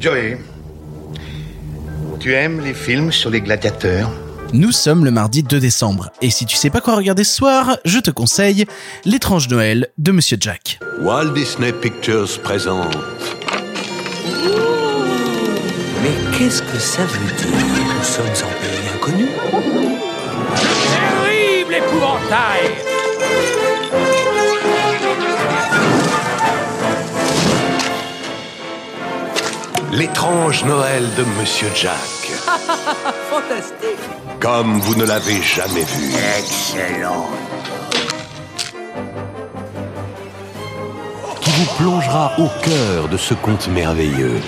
Joey, tu aimes les films sur les gladiateurs? Nous sommes le mardi 2 décembre, et si tu sais pas quoi regarder ce soir, je te conseille L'étrange Noël de Monsieur Jack. Walt Disney Pictures présente. Mais qu'est-ce que ça veut dire? Nous sommes en pays inconnu Terrible épouvantail L'étrange Noël de Monsieur Jack. Fantastique Comme vous ne l'avez jamais vu. Excellent Qui vous plongera au cœur de ce conte merveilleux.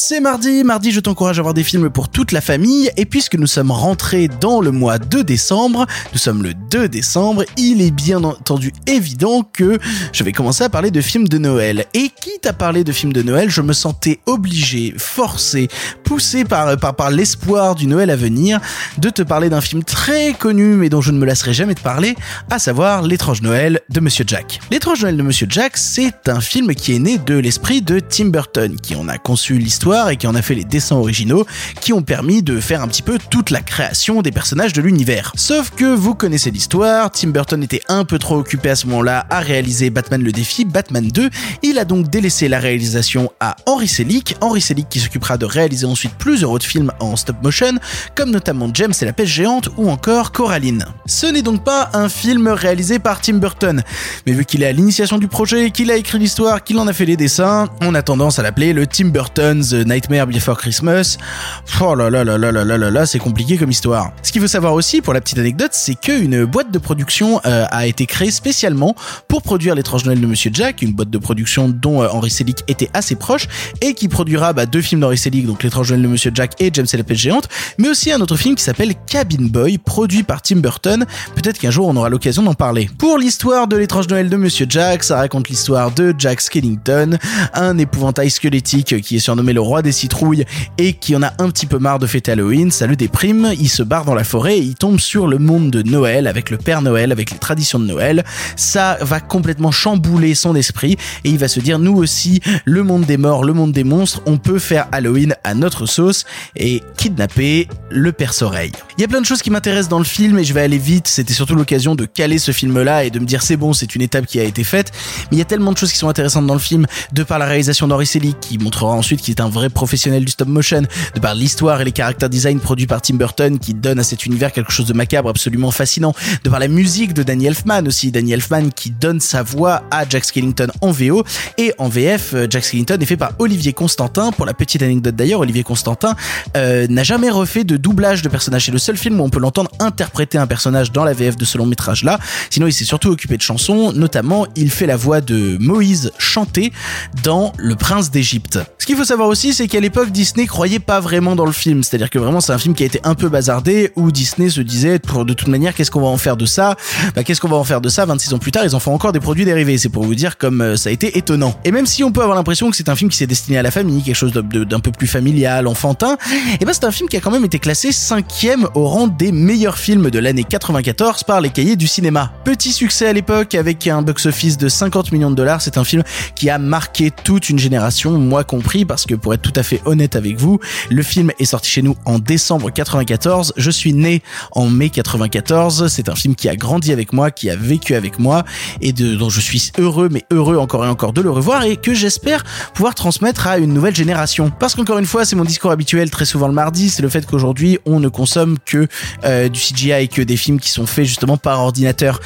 C'est mardi, mardi je t'encourage à voir des films pour toute la famille et puisque nous sommes rentrés dans le mois de décembre, nous sommes le 2 décembre, il est bien entendu évident que je vais commencer à parler de films de Noël. Et quitte à parler de films de Noël, je me sentais obligé, forcé, poussé par, par, par l'espoir du Noël à venir de te parler d'un film très connu mais dont je ne me lasserai jamais de parler, à savoir L'étrange Noël de Monsieur Jack. L'étrange Noël de Monsieur Jack, c'est un film qui est né de l'esprit de Tim Burton, qui en a conçu l'histoire et qui en a fait les dessins originaux qui ont permis de faire un petit peu toute la création des personnages de l'univers. Sauf que vous connaissez l'histoire, Tim Burton était un peu trop occupé à ce moment-là à réaliser Batman le défi, Batman 2, il a donc délaissé la réalisation à Henry Selick, Henry Selick qui s'occupera de réaliser ensuite plusieurs autres films en stop motion, comme notamment James et la pêche géante ou encore Coraline. Ce n'est donc pas un film réalisé par Tim Burton, mais vu qu'il est à l'initiation du projet, qu'il a écrit l'histoire, qu'il en a fait les dessins, on a tendance à l'appeler le Tim Burton's Nightmare Before Christmas. Oh là là là là là là là là, c'est compliqué comme histoire. Ce qu'il faut savoir aussi, pour la petite anecdote, c'est qu'une boîte de production euh, a été créée spécialement pour produire l'étrange Noël de Monsieur Jack, une boîte de production dont euh, Henry Selick était assez proche et qui produira bah, deux films d'Henry Selick, donc l'étrange Noël de Monsieur Jack et James et la pêche géante, mais aussi un autre film qui s'appelle Cabin Boy, produit par Tim Burton. Peut-être qu'un jour on aura l'occasion d'en parler. Pour l'histoire de l'étrange Noël de Monsieur Jack, ça raconte l'histoire de Jack Skellington, un épouvantail squelettique qui est surnommé le roi des citrouilles et qui en a un petit peu marre de fêter Halloween, ça le déprime, il se barre dans la forêt et il tombe sur le monde de Noël avec le Père Noël, avec les traditions de Noël. Ça va complètement chambouler son esprit et il va se dire nous aussi, le monde des morts, le monde des monstres, on peut faire Halloween à notre sauce et kidnapper le Père Soreille. Il y a plein de choses qui m'intéressent dans le film et je vais aller vite, c'était surtout l'occasion de caler ce film là et de me dire c'est bon, c'est une étape qui a été faite, mais il y a tellement de choses qui sont intéressantes dans le film, de par la réalisation d'Henri Selick qui montrera ensuite qu'il est un vrai professionnel du stop motion, de par l'histoire et les caractères design produits par Tim Burton qui donnent à cet univers quelque chose de macabre absolument fascinant, de par la musique de Danny Elfman aussi, Danny Elfman qui donne sa voix à Jack Skellington en VO et en VF, euh, Jack Skellington est fait par Olivier Constantin. Pour la petite anecdote d'ailleurs, Olivier Constantin euh, n'a jamais refait de doublage de personnage. C'est le seul film où on peut l'entendre interpréter un personnage dans la VF de ce long métrage là. Sinon, il s'est surtout occupé de chansons, notamment il fait la voix de Moïse chanté dans Le Prince d'Égypte. Ce qu'il faut savoir aussi, c'est qu'à l'époque, Disney croyait pas vraiment dans le film. C'est-à-dire que vraiment, c'est un film qui a été un peu bazardé, où Disney se disait, de toute manière, qu'est-ce qu'on va en faire de ça? Bah, qu'est-ce qu'on va en faire de ça 26 ans plus tard, ils en font encore des produits dérivés. C'est pour vous dire comme euh, ça a été étonnant. Et même si on peut avoir l'impression que c'est un film qui s'est destiné à la famille, quelque chose d'un peu plus familial, enfantin, et ben c'est un film qui a quand même été classé cinquième au rang des meilleurs films de l'année 94 par les cahiers du cinéma. Petit succès à l'époque avec un box-office de 50 millions de dollars, c'est un film qui a marqué toute une génération, moi compris, parce que pour être tout à fait honnête avec vous, le film est sorti chez nous en décembre 94, je suis né en mai 94, c'est un film qui a grandi avec moi, qui a vécu avec moi, et dont je suis heureux, mais heureux encore et encore de le revoir, et que j'espère pouvoir transmettre à une nouvelle génération. Parce qu'encore une fois, c'est mon discours habituel très souvent le mardi, c'est le fait qu'aujourd'hui, on ne consomme que euh, du CGI et que des films qui sont faits justement par ordinateur.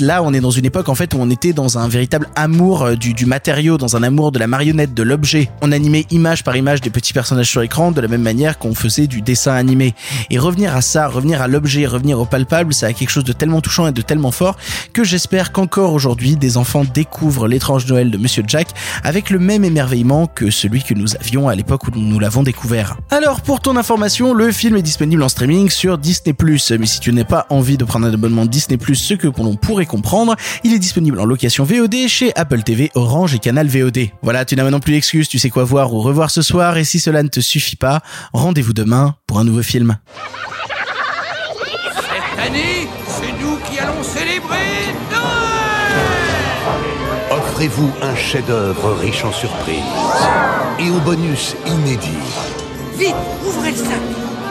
Là, on est dans une époque en fait où on était dans un véritable amour euh, du, matériau, dans un amour de la marionnette, de l'objet. On animait par image des petits personnages sur écran de la même manière qu'on faisait du dessin animé. Et revenir à ça, revenir à l'objet, revenir au palpable, ça a quelque chose de tellement touchant et de tellement fort que j'espère qu'encore aujourd'hui, des enfants découvrent l'étrange Noël de Monsieur Jack avec le même émerveillement que celui que nous avions à l'époque où nous l'avons découvert. Alors, pour ton information, le film est disponible en streaming sur Disney+. Mais si tu n'as pas envie de prendre un abonnement Disney+, ce que l'on pourrait comprendre, il est disponible en location VOD chez Apple TV, Orange et Canal VOD. Voilà, tu n'as maintenant plus d'excuses, tu sais quoi voir ou revoir ce soir, et si cela ne te suffit pas, rendez-vous demain pour un nouveau film. Cette année, c'est nous qui allons célébrer Noël Offrez-vous un chef-d'œuvre riche en surprises et au bonus inédit. Vite, ouvrez le sac.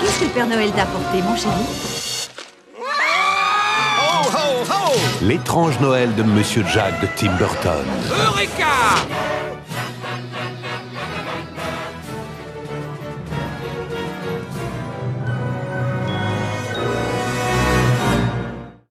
Qu'est-ce que le Père Noël t'a apporté, mon chéri L'étrange Noël de Monsieur Jack de Tim Burton. Eureka